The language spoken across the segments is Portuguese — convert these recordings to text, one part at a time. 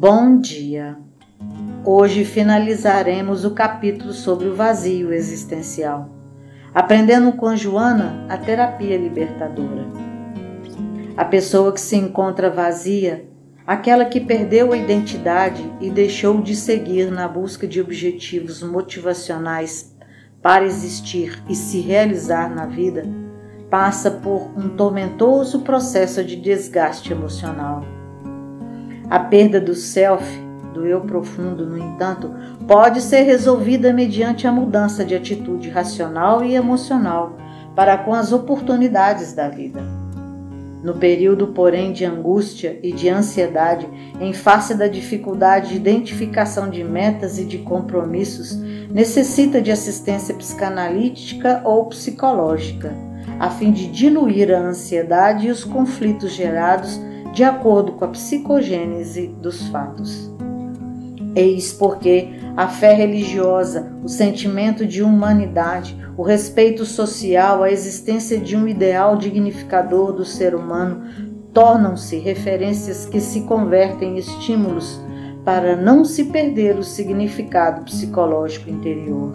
Bom dia! Hoje finalizaremos o capítulo sobre o vazio existencial, aprendendo com Joana a terapia libertadora. A pessoa que se encontra vazia, aquela que perdeu a identidade e deixou de seguir na busca de objetivos motivacionais para existir e se realizar na vida, passa por um tormentoso processo de desgaste emocional a perda do self, do eu profundo, no entanto, pode ser resolvida mediante a mudança de atitude racional e emocional para com as oportunidades da vida. No período, porém, de angústia e de ansiedade, em face da dificuldade de identificação de metas e de compromissos, necessita de assistência psicanalítica ou psicológica, a fim de diluir a ansiedade e os conflitos gerados de acordo com a psicogênese dos fatos. Eis porque a fé religiosa, o sentimento de humanidade, o respeito social, a existência de um ideal dignificador do ser humano tornam-se referências que se convertem em estímulos para não se perder o significado psicológico interior.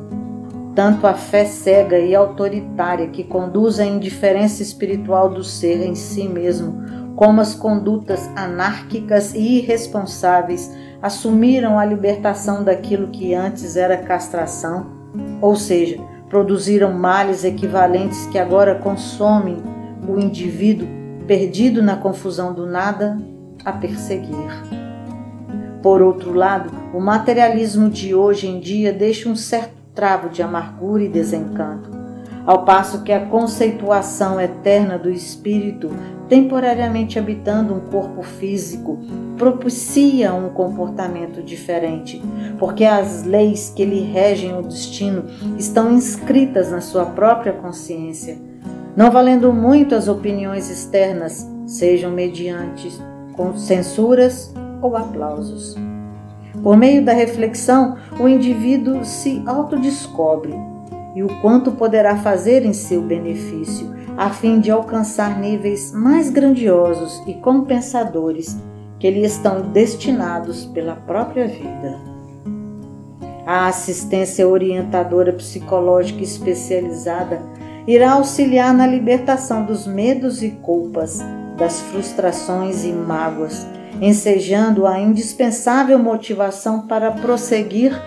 Tanto a fé cega e autoritária que conduz à indiferença espiritual do ser em si mesmo, como as condutas anárquicas e irresponsáveis assumiram a libertação daquilo que antes era castração, ou seja, produziram males equivalentes que agora consomem o indivíduo perdido na confusão do nada a perseguir. Por outro lado, o materialismo de hoje em dia deixa um certo travo de amargura e desencanto, ao passo que a conceituação eterna do espírito temporariamente habitando um corpo físico, propicia um comportamento diferente, porque as leis que lhe regem o destino estão inscritas na sua própria consciência, não valendo muito as opiniões externas, sejam mediante censuras ou aplausos. Por meio da reflexão, o indivíduo se autodescobre e o quanto poderá fazer em seu benefício a fim de alcançar níveis mais grandiosos e compensadores que lhe estão destinados pela própria vida. A assistência orientadora psicológica especializada irá auxiliar na libertação dos medos e culpas, das frustrações e mágoas, ensejando a indispensável motivação para prosseguir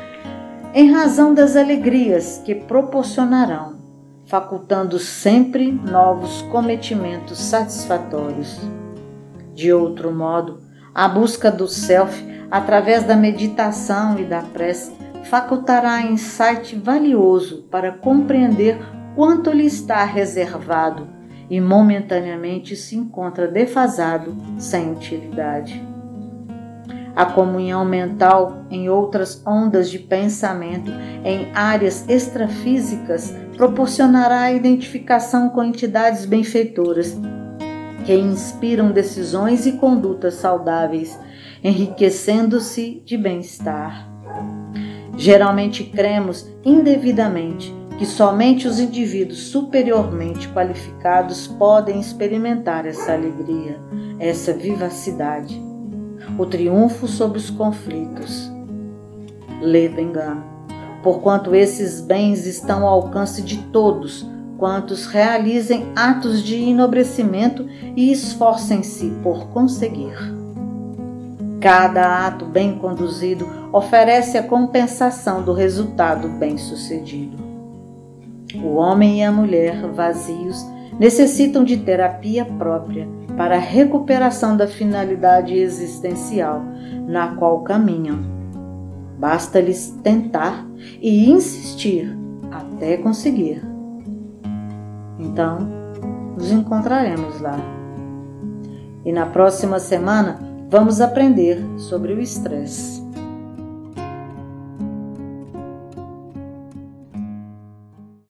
em razão das alegrias que proporcionarão facultando sempre novos cometimentos satisfatórios. De outro modo, a busca do self através da meditação e da prece facultará insight valioso para compreender quanto lhe está reservado e momentaneamente se encontra defasado sem utilidade. A comunhão mental em outras ondas de pensamento em áreas extrafísicas proporcionará a identificação com entidades benfeitoras que inspiram decisões e condutas saudáveis, enriquecendo-se de bem-estar. Geralmente cremos indevidamente que somente os indivíduos superiormente qualificados podem experimentar essa alegria, essa vivacidade, o triunfo sobre os conflitos. Ledo engano porquanto esses bens estão ao alcance de todos quantos realizem atos de enobrecimento e esforcem-se por conseguir. Cada ato bem conduzido oferece a compensação do resultado bem-sucedido. O homem e a mulher vazios necessitam de terapia própria para a recuperação da finalidade existencial na qual caminham Basta-lhes tentar e insistir até conseguir. Então, nos encontraremos lá. E na próxima semana vamos aprender sobre o estresse.